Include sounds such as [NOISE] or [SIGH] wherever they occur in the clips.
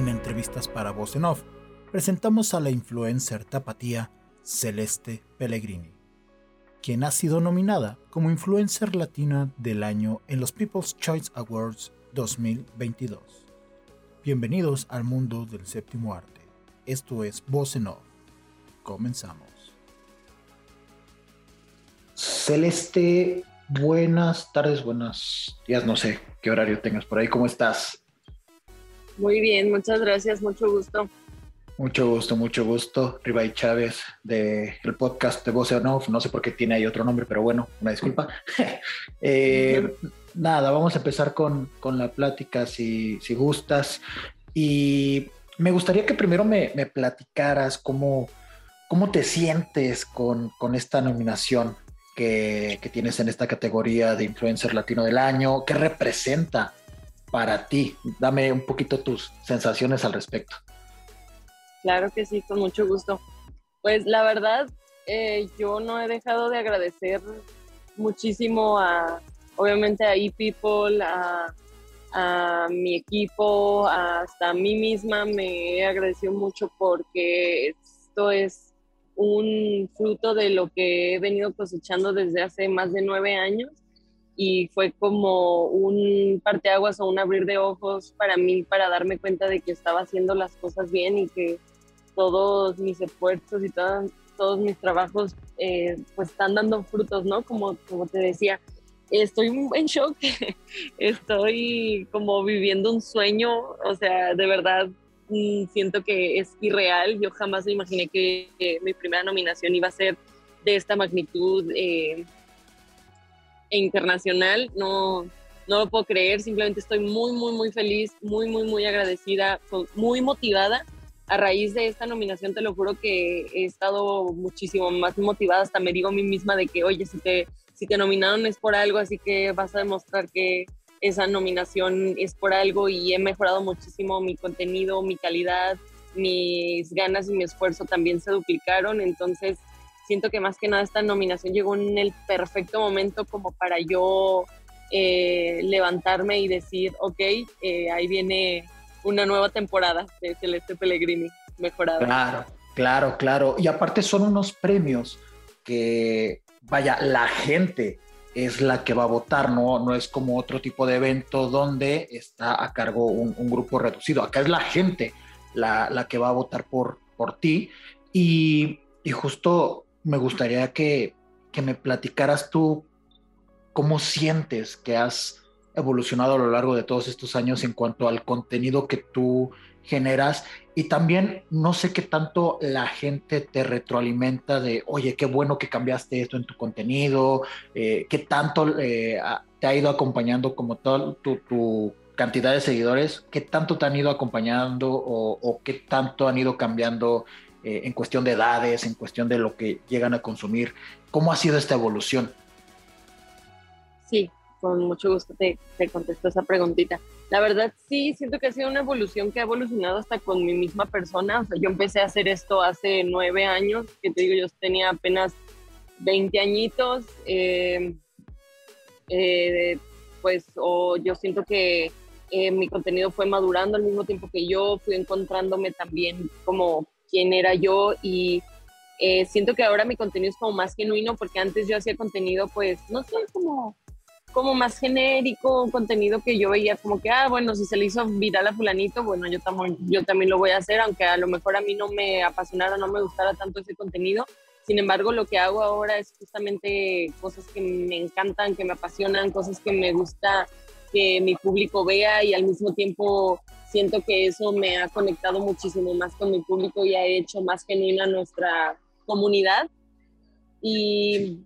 En entrevistas para Voz en Off, presentamos a la influencer tapatía Celeste Pellegrini, quien ha sido nominada como influencer latina del año en los People's Choice Awards 2022. Bienvenidos al mundo del séptimo arte. Esto es Voz en Off. Comenzamos. Celeste, buenas tardes, buenos días, no sé qué horario tengas por ahí, ¿cómo estás? Muy bien, muchas gracias, mucho gusto. Mucho gusto, mucho gusto. Ribay Chávez del podcast de Voz Off. No sé por qué tiene ahí otro nombre, pero bueno, una disculpa. [LAUGHS] Eh, nada, vamos a empezar con, la plática si, si, gustas. Y me gustaría que primero me, platicaras cómo, cómo te sientes con, esta nominación que, que, tienes en esta categoría de influencer latino del año. ¿Qué representa para ti. Dame un poquito tus sensaciones al respecto. Claro que sí, con mucho gusto. Pues la verdad, eh, yo no he dejado de agradecer muchísimo a, obviamente a ePeople, a, a mi equipo, hasta a mí misma me he agradecido mucho porque esto es un fruto de lo que he venido cosechando desde hace más de nueve años y fue como un parteaguas o un abrir de ojos para mí para darme cuenta de que estaba haciendo las cosas bien y que todos mis esfuerzos y todos, mis trabajos eh, pues están dando frutos, ¿no? Como, como te decía, estoy en shock, [LAUGHS] estoy como viviendo un sueño, o sea, de verdad mm, siento que es irreal, yo jamás me imaginé que mi primera nominación iba a ser de esta magnitud. Eh, e internacional. No, no lo puedo creer, simplemente estoy muy, muy, muy feliz, muy, muy, muy agradecida, muy motivada. A raíz de esta nominación, te lo juro que he estado muchísimo más motivada, hasta me digo a mí misma de que, oye, si te, si te nominaron es por algo, así que vas a demostrar que esa nominación es por algo y he mejorado muchísimo mi contenido, mi calidad, mis ganas y mi esfuerzo también se duplicaron, entonces siento que más que nada esta nominación llegó en el perfecto momento como para yo eh, levantarme y decir, ok, eh, ahí viene una nueva temporada de Celeste Pellegrini mejorada. Claro, claro, claro. Y aparte son unos premios que, vaya, la gente es la que va a votar, no, no es como otro tipo de evento donde está a cargo un, grupo reducido. Acá es la gente la, la, que va a votar por, por ti. Y, y justo me gustaría que, me platicaras tú cómo sientes que has evolucionado a lo largo de todos estos años en cuanto al contenido que tú generas. Y también no sé qué tanto la gente te retroalimenta de, oye, qué bueno que cambiaste esto en tu contenido, eh, qué tanto eh, te ha ido acompañando como toda tu, cantidad de seguidores, qué tanto te han ido acompañando o, o qué tanto han ido cambiando eh, en cuestión de edades, en cuestión de lo que llegan a consumir. ¿Cómo ha sido esta evolución? Sí, con mucho gusto te, te contesto esa preguntita. La verdad sí, siento que ha sido una evolución que ha evolucionado hasta con mi misma persona. O sea, yo empecé a hacer esto hace nueve años, que te digo, yo tenía apenas 20 añitos. Eh, eh, pues o yo siento que mi contenido fue madurando al mismo tiempo que yo, fui encontrándome también como quién era yo y eh, siento que ahora mi contenido es como más genuino porque antes yo hacía contenido pues, no sé, como, como más genérico, contenido que yo veía como que, ah, bueno, si se le hizo viral a fulanito, bueno, yo, también yo también lo voy a hacer, aunque a lo mejor a mí no me apasionara, no me gustara tanto ese contenido. Sin embargo, lo que hago ahora es justamente cosas que me encantan, que me apasionan, cosas que me gusta que mi público vea y al mismo tiempo siento que eso me ha conectado muchísimo más con mi público y ha hecho más genuina nuestra comunidad. Y,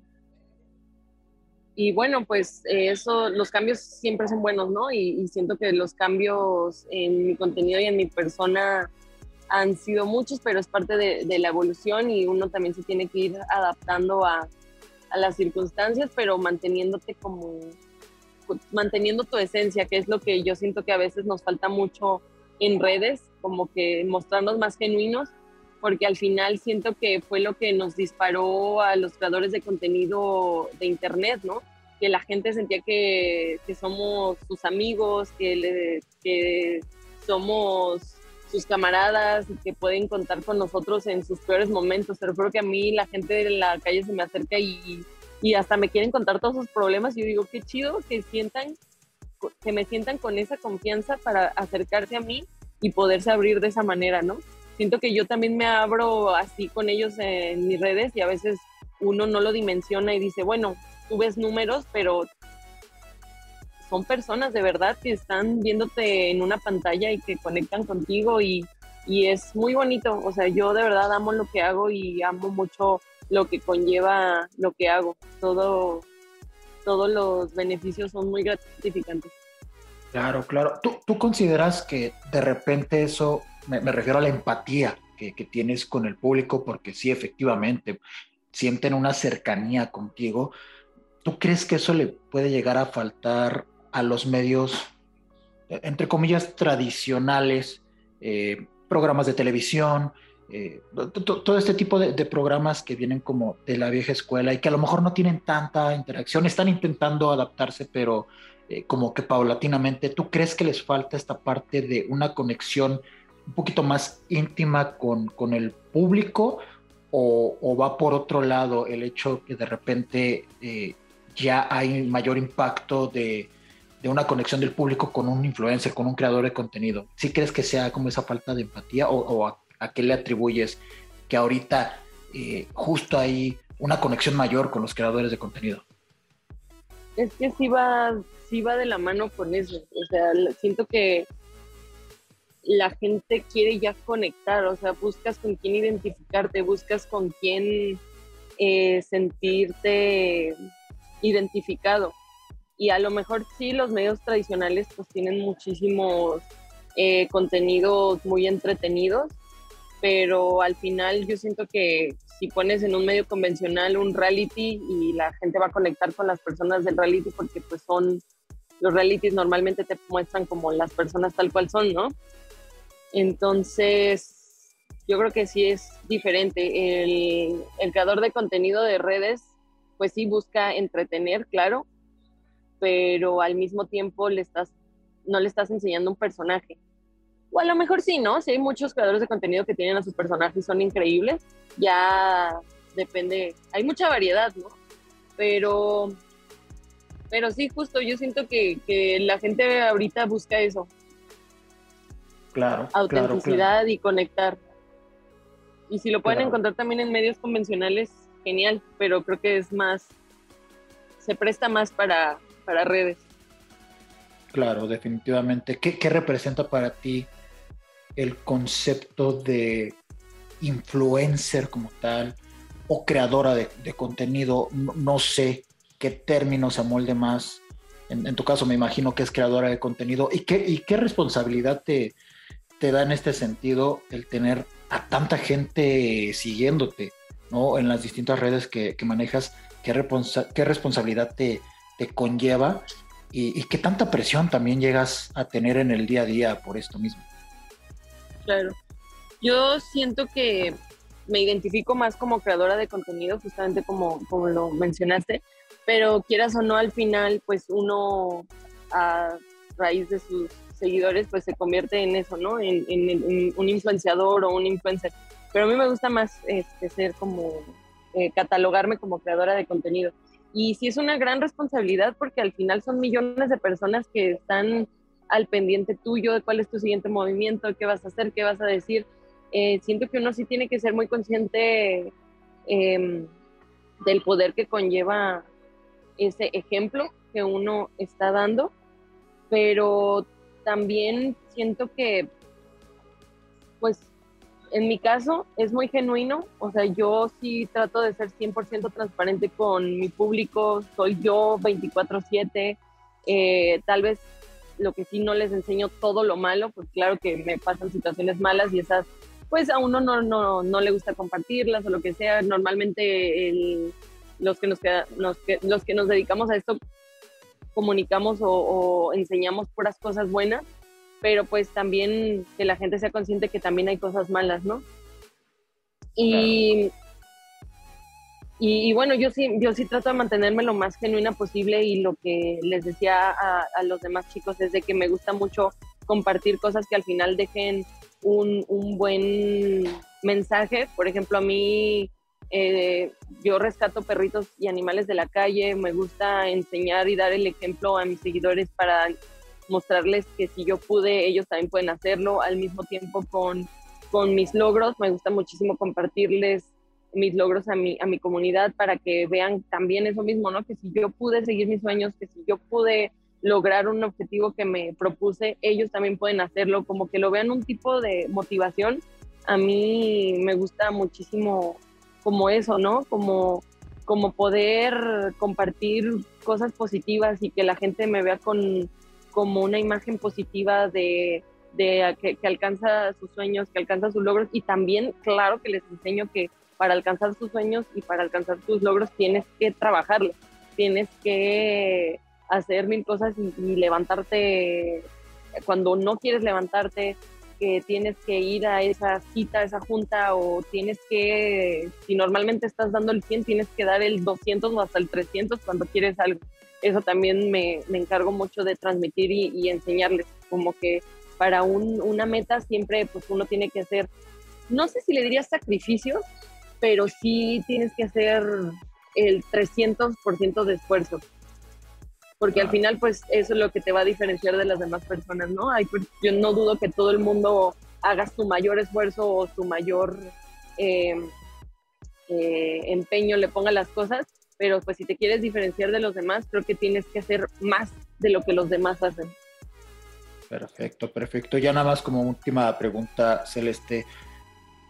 y bueno, pues eso, los cambios siempre son buenos, ¿no? Y, siento que los cambios en mi contenido y en mi persona han sido muchos, pero es parte de, de la evolución y uno también se tiene que ir adaptando a, a las circunstancias, pero manteniéndote como manteniendo tu esencia, que es lo que yo siento que a veces nos falta mucho en redes, como que mostrarnos más genuinos, porque al final siento que fue lo que nos disparó a los creadores de contenido de Internet, ¿no? Que la gente sentía que, que somos sus amigos, que, que somos sus camaradas y que pueden contar con nosotros en sus peores momentos. Pero creo que a mí la gente de la calle se me acerca y, y hasta me quieren contar todos sus problemas y yo digo, qué chido que sientan, que me sientan con esa confianza para acercarse a mí y poderse abrir de esa manera, ¿no? Siento que yo también me abro así con ellos en mis redes y a veces uno no lo dimensiona y dice, bueno, tú ves números, pero son personas de verdad que están viéndote en una pantalla y que conectan contigo y, y es muy bonito. O sea, yo de verdad amo lo que hago y amo mucho lo que conlleva lo que hago. Todo, todos los beneficios son muy gratificantes. Claro, claro. ¿Tú, tú consideras que de repente eso, me, refiero a la empatía que, que, tienes con el público, porque sí, efectivamente, sienten una cercanía contigo. ¿Tú crees que eso le puede llegar a faltar a los medios, entre comillas, tradicionales, eh, programas de televisión, eh, todo este tipo de, programas que vienen como de la vieja escuela y que a lo mejor no tienen tanta interacción, están intentando adaptarse, pero eh, como que paulatinamente, ¿tú crees que les falta esta parte de una conexión un poquito más íntima con, con el público o, o, va por otro lado el hecho que de repente ya hay mayor impacto de de una conexión del público con un influencer, con un creador de contenido. ¿Sí crees que sea como esa falta de empatía o, a, qué le atribuyes que ahorita eh, justo hay una conexión mayor con los creadores de contenido? Es que sí va, sí va de la mano con eso. O sea, siento que la gente quiere ya conectar, o sea, buscas con quién identificarte, buscas con quién eh, sentirte identificado y a lo mejor sí los medios tradicionales pues tienen muchísimos eh, contenidos muy entretenidos, pero al final yo siento que si pones en un medio convencional un reality y la gente va a conectar con las personas del reality porque pues son, los realities normalmente te muestran como las personas tal cual son, ¿no? Entonces, yo creo que sí es diferente. El, el creador de contenido de redes, pues sí busca entretener, claro, pero al mismo tiempo le estás, no le estás enseñando un personaje. O a lo mejor sí, ¿no? Si hay muchos creadores de contenido que tienen a sus personajes y son increíbles, ya depende, hay mucha variedad, ¿no? Pero, pero sí, justo yo siento que, que la gente ahorita busca eso. Claro. Autenticidad y conectar. Y si lo pueden encontrar también en medios convencionales, genial, pero creo que es más, se presta más para, para redes. Claro, definitivamente. ¿Qué, representa para ti el concepto de influencer como tal o creadora de, contenido? No, sé qué término se amolde más. En, tu caso me imagino que es creadora de contenido. ¿Y qué, y qué responsabilidad te, te da en este sentido el tener a tanta gente siguiéndote ¿no? en las distintas redes que, manejas? ¿Qué, ¿Qué responsabilidad te, te conlleva y, qué tanta presión también llegas a tener en el día a día por esto mismo. Claro. Yo siento que me identifico más como creadora de contenido, justamente como, como lo mencionaste, pero quieras o no, al final, pues uno a raíz de sus seguidores, pues se convierte en eso, ¿no? En, un influenciador o un influencer. Pero a mí me gusta más este, ser como, eh, catalogarme como creadora de contenido. Y sí es una gran responsabilidad porque al final son millones de personas que están al pendiente tuyo de cuál es tu siguiente movimiento, qué vas a hacer, qué vas a decir. Eh, siento que uno sí tiene que ser muy consciente em, del poder que conlleva ese ejemplo que uno está dando, pero también siento que pues en mi caso es muy genuino, o sea, yo sí trato de ser 100% transparente con mi público, soy yo 24/7, eh, tal vez lo que sí no les enseño todo lo malo, pues claro que me pasan situaciones malas y esas, pues a uno no, no, no le gusta compartirlas o lo que sea, normalmente los, que nos los que nos dedicamos a esto comunicamos o, o enseñamos puras cosas buenas pero pues también que la gente sea consciente que también hay cosas malas, ¿no? Y, y, bueno, yo sí, yo sí trato de mantenerme lo más genuina posible y lo que les decía a, los demás chicos es de que me gusta mucho compartir cosas que al final dejen un, un buen mensaje. Por ejemplo, a mí eh, yo rescato perritos y animales de la calle, me gusta enseñar y dar el ejemplo a mis seguidores para mostrarles que si yo pude, ellos también pueden hacerlo, al mismo tiempo con, con mis logros, me gusta muchísimo compartirles mis logros a mi, a mi comunidad para que vean también eso mismo, ¿no? Que si yo pude seguir mis sueños, que si yo pude lograr un objetivo que me propuse, ellos también pueden hacerlo, como que lo vean un tipo de motivación. A mí me gusta muchísimo como eso, ¿no? Como, como poder compartir cosas positivas y que la gente me vea con como una imagen positiva de, de que, que, alcanza sus sueños, que alcanza sus logros y también, claro, que les enseño que para alcanzar sus sueños y para alcanzar tus logros tienes que trabajarlo, tienes que hacer mil cosas y, levantarte cuando no quieres levantarte, que tienes que ir a esa cita, a esa junta o tienes que, si normalmente estás dando el 100, tienes que dar el 200 o hasta el 300 cuando quieres algo. Eso también me, encargo mucho de transmitir y, y enseñarles, como que para un, una meta siempre pues uno tiene que hacer, no sé si le diría sacrificios, pero sí tienes que hacer el 300% de esfuerzo porque al final pues eso es lo que te va a diferenciar de las demás personas, ¿no? Hay, pues, yo no dudo que todo el mundo haga su mayor esfuerzo o su mayor eh, eh, empeño, le ponga las cosas, pero pues si te quieres diferenciar de los demás, creo que tienes que hacer más de lo que los demás hacen. Perfecto, perfecto. Ya nada más como última pregunta, Celeste,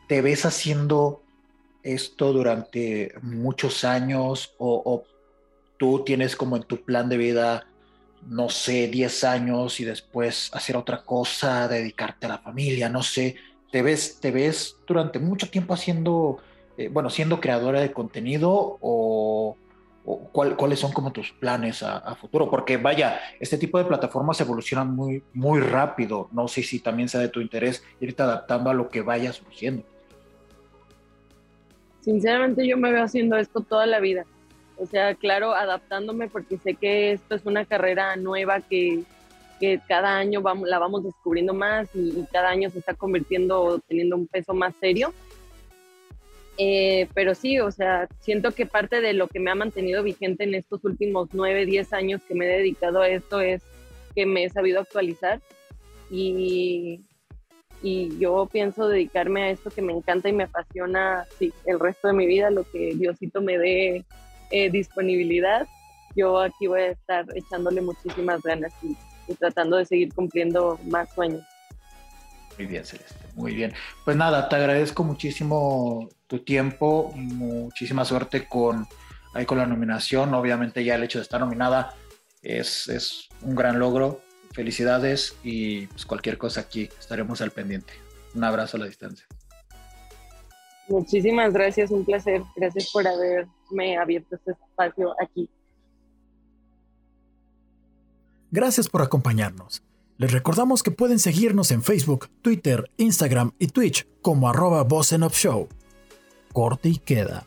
¿te ves haciendo esto durante muchos años o, tú tienes como en tu plan de vida, no sé, 10 años y después hacer otra cosa, dedicarte a la familia, no sé, te ves, te ves durante mucho tiempo haciendo, eh, bueno, siendo creadora de contenido o, cuáles son como tus planes a, futuro, porque vaya, este tipo de plataformas evolucionan muy, muy rápido, no sé si también sea de tu interés irte adaptando a lo que vayas surgiendo. Sinceramente yo me veo haciendo esto toda la vida. O sea, claro, adaptándome porque sé que esto es una carrera nueva que, cada año vamos, la vamos descubriendo más y, cada año se está convirtiendo, teniendo un peso más serio. Eh, pero sí, o sea, siento que parte de lo que me ha mantenido vigente en estos últimos nueve, diez años que me he dedicado a esto es que me he sabido actualizar y, y yo pienso dedicarme a esto que me encanta y me apasiona el resto de mi vida, lo que Diosito me dé eh, disponibilidad, yo aquí voy a estar echándole muchísimas ganas y, tratando de seguir cumpliendo más sueños. Muy bien, Celeste, muy bien. Pues nada, te agradezco muchísimo tu tiempo, muchísima suerte con, ahí con la nominación. Obviamente ya el hecho de estar nominada es, es un gran logro. Felicidades y pues cualquier cosa aquí estaremos al pendiente. Un abrazo a la distancia. Muchísimas gracias, un placer. Gracias por haberme abierto este espacio aquí. Gracias por acompañarnos. Les recordamos que pueden seguirnos en Facebook, Twitter, Instagram y Twitch como arroba Show. Corte y queda.